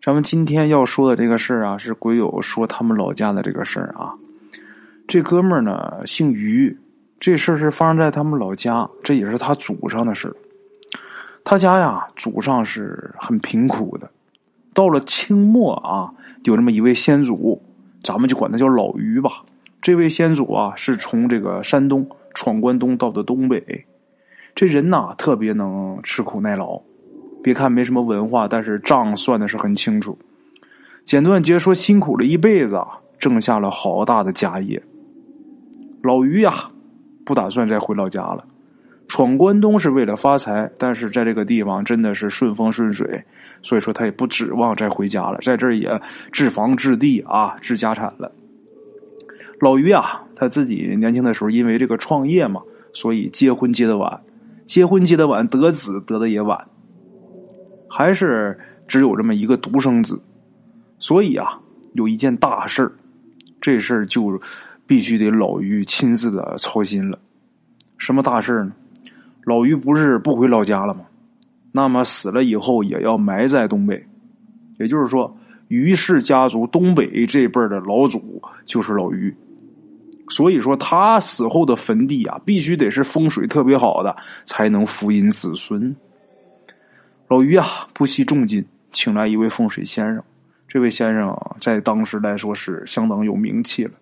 咱们今天要说的这个事儿啊，是鬼友说他们老家的这个事儿啊。这哥们儿呢姓于，这事儿是发生在他们老家，这也是他祖上的事他家呀，祖上是很贫苦的。到了清末啊，有这么一位先祖，咱们就管他叫老于吧。这位先祖啊，是从这个山东闯关东到的东北。这人呐，特别能吃苦耐劳。别看没什么文化，但是账算的是很清楚。简短截说，辛苦了一辈子，挣下了好大的家业。老于呀，不打算再回老家了。闯关东是为了发财，但是在这个地方真的是顺风顺水，所以说他也不指望再回家了，在这儿也置房置地啊，置家产了。老于啊，他自己年轻的时候因为这个创业嘛，所以结婚结的晚，结婚结的晚，得子得的也晚。还是只有这么一个独生子，所以啊，有一件大事儿，这事儿就必须得老于亲自的操心了。什么大事儿呢？老于不是不回老家了吗？那么死了以后也要埋在东北，也就是说，于氏家族东北这辈的老祖就是老于。所以说，他死后的坟地啊，必须得是风水特别好的，才能福荫子孙。老于啊，不惜重金请来一位风水先生。这位先生啊，在当时来说是相当有名气了，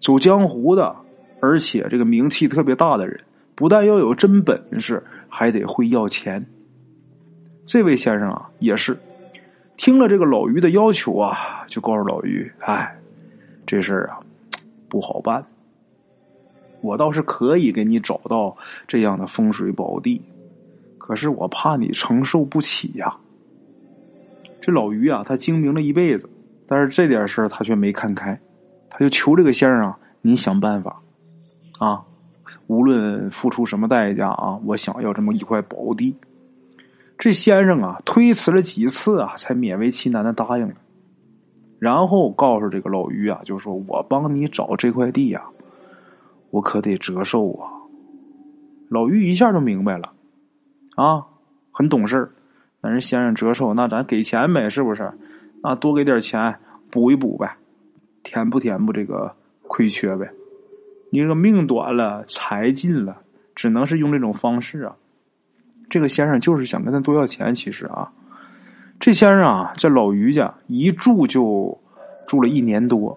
走江湖的，而且这个名气特别大的人，不但要有真本事，还得会要钱。这位先生啊，也是听了这个老于的要求啊，就告诉老于：“哎，这事儿啊，不好办。我倒是可以给你找到这样的风水宝地。”可是我怕你承受不起呀。这老于啊，他精明了一辈子，但是这点事儿他却没看开，他就求这个先生啊，你想办法啊，无论付出什么代价啊，我想要这么一块宝地。这先生啊，推辞了几次啊，才勉为其难的答应了。然后告诉这个老于啊，就说我帮你找这块地呀，我可得折寿啊。老于一下就明白了。啊，很懂事那人先生折寿，那咱给钱呗，是不是？那多给点钱补一补呗，填补填补这个亏缺呗。你这个命短了，财尽了，只能是用这种方式啊。这个先生就是想跟他多要钱，其实啊，这先生啊，在老于家一住就住了一年多，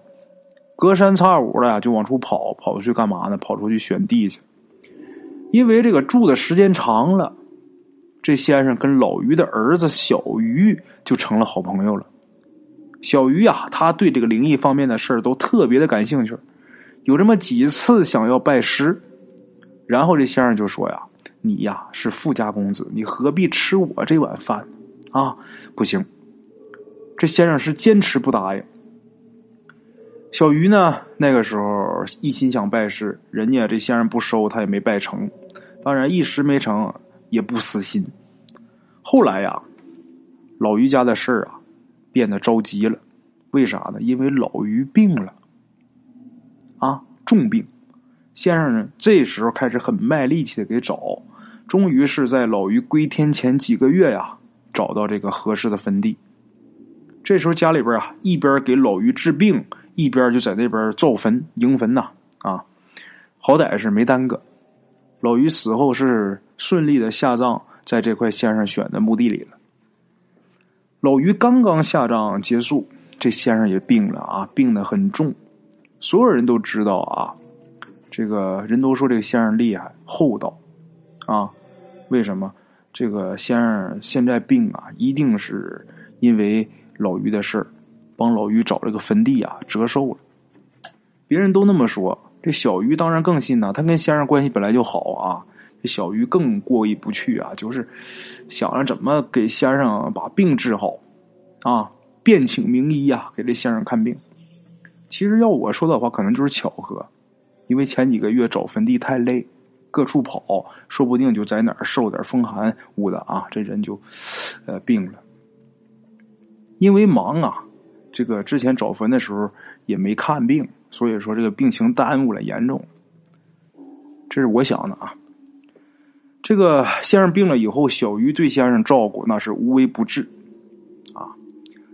隔三差五的就往出跑，跑出去干嘛呢？跑出去选地去，因为这个住的时间长了。这先生跟老于的儿子小于就成了好朋友了。小于啊，他对这个灵异方面的事儿都特别的感兴趣，有这么几次想要拜师，然后这先生就说呀：“你呀是富家公子，你何必吃我这碗饭啊？不行！”这先生是坚持不答应。小鱼呢，那个时候一心想拜师，人家这先生不收，他也没拜成。当然一时没成。也不死心。后来呀，老于家的事儿啊，变得着急了。为啥呢？因为老于病了，啊，重病。先生呢，这时候开始很卖力气的给找，终于是在老于归天前几个月呀，找到这个合适的坟地。这时候家里边啊，一边给老于治病，一边就在那边造坟迎坟呐，啊，好歹是没耽搁。老于死后是顺利的下葬在这块先生选的墓地里了。老于刚刚下葬结束，这先生也病了啊，病得很重。所有人都知道啊，这个人都说这个先生厉害厚道啊。为什么？这个先生现在病啊，一定是因为老于的事儿，帮老于找这个坟地啊折寿了。别人都那么说。这小鱼当然更信呐，他跟先生关系本来就好啊。这小鱼更过意不去啊，就是想着怎么给先生把病治好啊，便请名医呀，给这先生看病。其实要我说的话，可能就是巧合，因为前几个月找坟地太累，各处跑，说不定就在哪儿受点风寒捂的啊，这人就呃病了。因为忙啊，这个之前找坟的时候也没看病。所以说这个病情耽误了，严重。这是我想的啊。这个先生病了以后，小鱼对先生照顾那是无微不至，啊。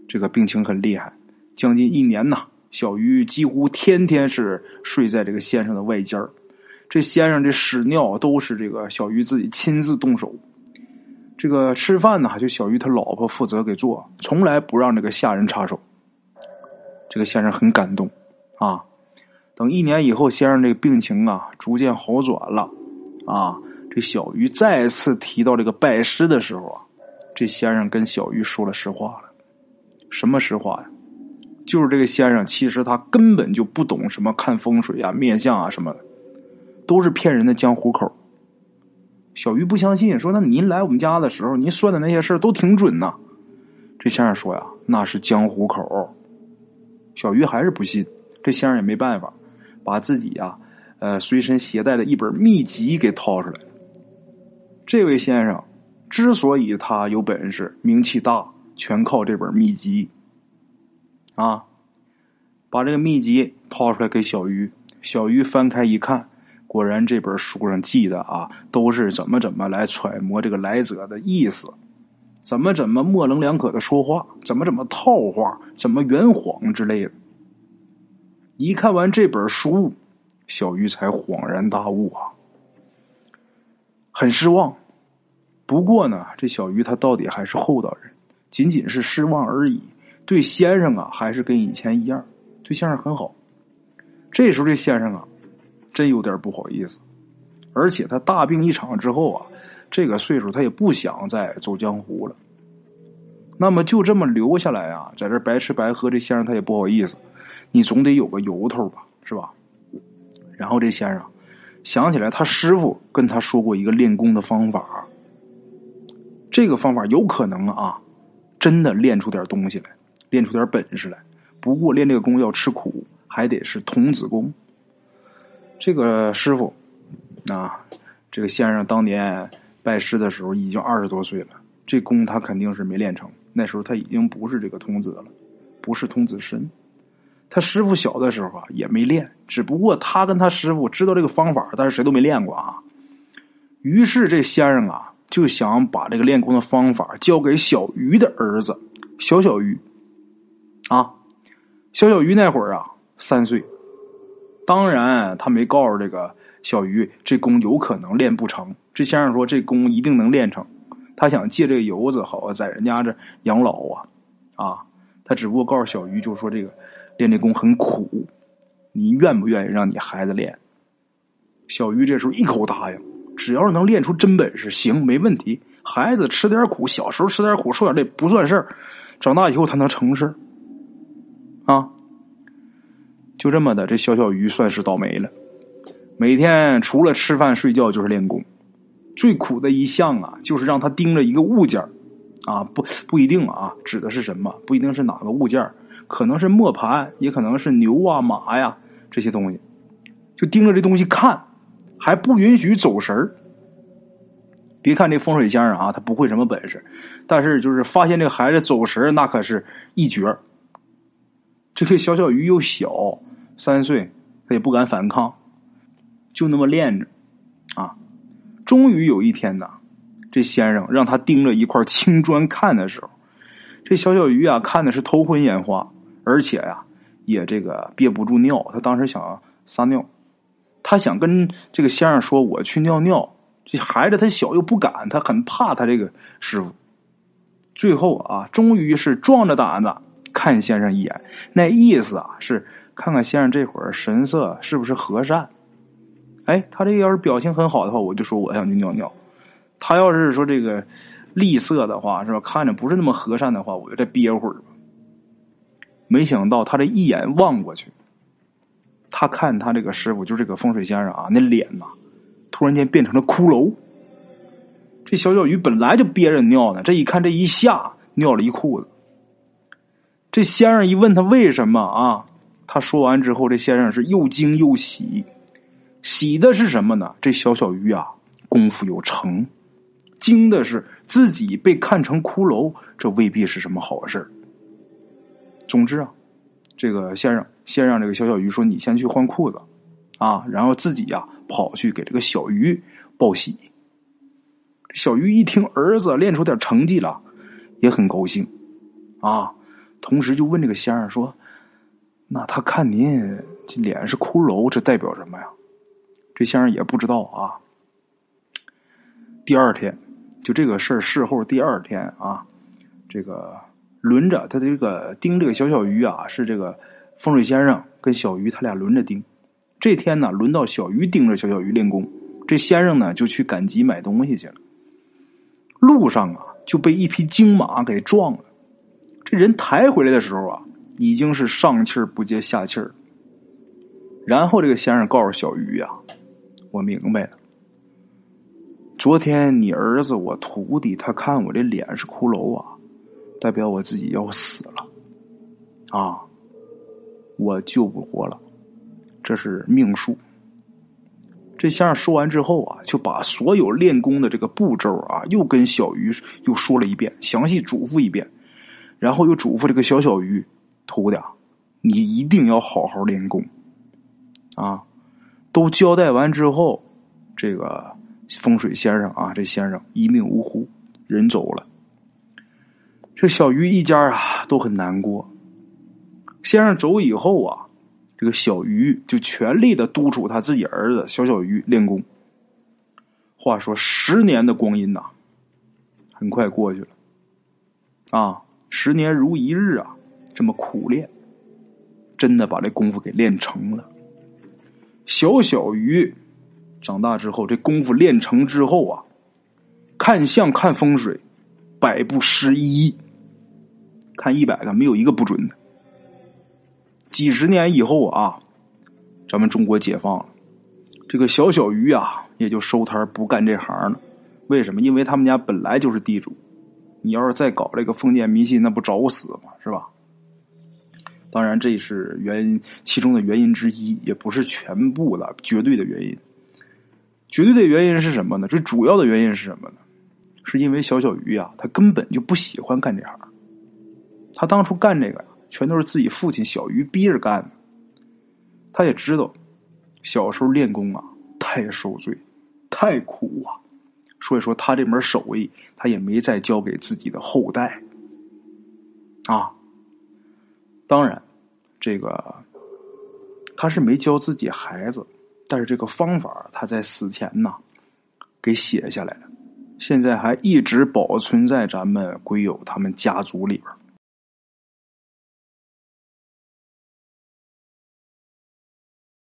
这个病情很厉害，将近一年呐。小鱼几乎天天是睡在这个先生的外间这先生这屎尿都是这个小鱼自己亲自动手。这个吃饭呢，就小鱼他老婆负责给做，从来不让这个下人插手。这个先生很感动啊。等一年以后，先生这个病情啊逐渐好转了啊。这小鱼再次提到这个拜师的时候啊，这先生跟小鱼说了实话了。什么实话呀？就是这个先生，其实他根本就不懂什么看风水啊、面相啊什么的，都是骗人的江湖口。小鱼不相信，说：“那您来我们家的时候，您算的那些事都挺准呐。”这先生说：“呀，那是江湖口。”小鱼还是不信。这先生也没办法，把自己呀，呃，随身携带的一本秘籍给掏出来。这位先生之所以他有本事、名气大，全靠这本秘籍。啊，把这个秘籍掏出来给小鱼，小鱼翻开一看，果然这本书上记的啊，都是怎么怎么来揣摩这个来者的意思，怎么怎么模棱两可的说话，怎么怎么套话，怎么圆谎之类的。一看完这本书，小鱼才恍然大悟啊。很失望，不过呢，这小鱼他到底还是厚道人，仅仅是失望而已。对先生啊，还是跟以前一样，对先生很好。这时候这先生啊，真有点不好意思，而且他大病一场之后啊，这个岁数他也不想再走江湖了。那么就这么留下来啊，在这白吃白喝，这先生他也不好意思，你总得有个由头吧，是吧？然后这先生。想起来，他师傅跟他说过一个练功的方法，这个方法有可能啊，真的练出点东西来，练出点本事来。不过练这个功要吃苦，还得是童子功。这个师傅啊，这个先生当年拜师的时候已经二十多岁了，这功他肯定是没练成。那时候他已经不是这个童子了，不是童子身。他师傅小的时候啊，也没练，只不过他跟他师傅知道这个方法，但是谁都没练过啊。于是这先生啊，就想把这个练功的方法交给小鱼的儿子小小鱼。啊，小小鱼那会儿啊，三岁。当然，他没告诉这个小鱼，这功有可能练不成。这先生说，这功一定能练成。他想借这个游子，好在人家这养老啊。啊，他只不过告诉小鱼，就说这个。练这功很苦，你愿不愿意让你孩子练？小鱼这时候一口答应，只要是能练出真本事，行，没问题。孩子吃点苦，小时候吃点苦，受点累不算事儿，长大以后他能成事啊，就这么的，这小小鱼算是倒霉了。每天除了吃饭睡觉就是练功，最苦的一项啊，就是让他盯着一个物件啊，不不一定啊，指的是什么？不一定是哪个物件可能是磨盘，也可能是牛啊、马呀这些东西，就盯着这东西看，还不允许走神儿。别看这风水先生啊，他不会什么本事，但是就是发现这个孩子走神那可是一绝。这个小小鱼又小，三岁，他也不敢反抗，就那么练着啊。终于有一天呢，这先生让他盯着一块青砖看的时候，这小小鱼啊看的是头昏眼花。而且呀，也这个憋不住尿，他当时想撒尿，他想跟这个先生说：“我去尿尿。”这孩子他小又不敢，他很怕他这个师傅。最后啊，终于是壮着胆子看先生一眼，那意思啊是看看先生这会儿神色是不是和善。哎，他这要是表情很好的话，我就说我想去尿尿；他要是说这个吝啬的话，是吧？看着不是那么和善的话，我就再憋会儿吧。没想到他这一眼望过去，他看他这个师傅，就这个风水先生啊，那脸呐，突然间变成了骷髅。这小小鱼本来就憋着尿呢，这一看这一下尿了一裤子。这先生一问他为什么啊？他说完之后，这先生是又惊又喜。喜的是什么呢？这小小鱼啊，功夫有成；惊的是自己被看成骷髅，这未必是什么好事总之啊，这个先生先让这个小小鱼说：“你先去换裤子，啊，然后自己呀跑去给这个小鱼报喜。”小鱼一听儿子练出点成绩了，也很高兴，啊，同时就问这个先生说：“那他看您这脸是骷髅，这代表什么呀？”这先生也不知道啊。第二天，就这个事儿事后第二天啊，这个轮着他这个盯这个小小鱼啊，是这个风水先生跟小鱼他俩轮着盯。这天呢，轮到小鱼盯着小小鱼练功，这先生呢就去赶集买东西去了。路上啊，就被一匹金马给撞了。这人抬回来的时候啊，已经是上气儿不接下气儿。然后这个先生告诉小鱼呀。我明白了。昨天你儿子我徒弟他看我这脸是骷髅啊，代表我自己要死了，啊，我救不活了，这是命数。这先生说完之后啊，就把所有练功的这个步骤啊，又跟小鱼又说了一遍，详细嘱咐一遍，然后又嘱咐这个小小鱼徒弟，你一定要好好练功，啊。都交代完之后，这个风水先生啊，这先生一命呜呼，人走了。这小鱼一家啊都很难过。先生走以后啊，这个小鱼就全力的督促他自己儿子小小鱼练功。话说十年的光阴呐，很快过去了。啊，十年如一日啊，这么苦练，真的把这功夫给练成了。小小鱼长大之后，这功夫练成之后啊，看相看风水，百不失一，看一百个没有一个不准的。几十年以后啊，咱们中国解放了，这个小小鱼啊也就收摊不干这行了。为什么？因为他们家本来就是地主，你要是再搞这个封建迷信，那不找死吗？是吧？当然，这是原因其中的原因之一，也不是全部的绝对的原因。绝对的原因是什么呢？最主要的原因是什么呢？是因为小小鱼啊，他根本就不喜欢干这行。他当初干这个全都是自己父亲小鱼逼着干的。他也知道，小时候练功啊，太受罪，太苦啊。所以说，他这门手艺，他也没再教给自己的后代。啊。当然，这个他是没教自己孩子，但是这个方法他在死前呐给写下来了，现在还一直保存在咱们鬼友他们家族里边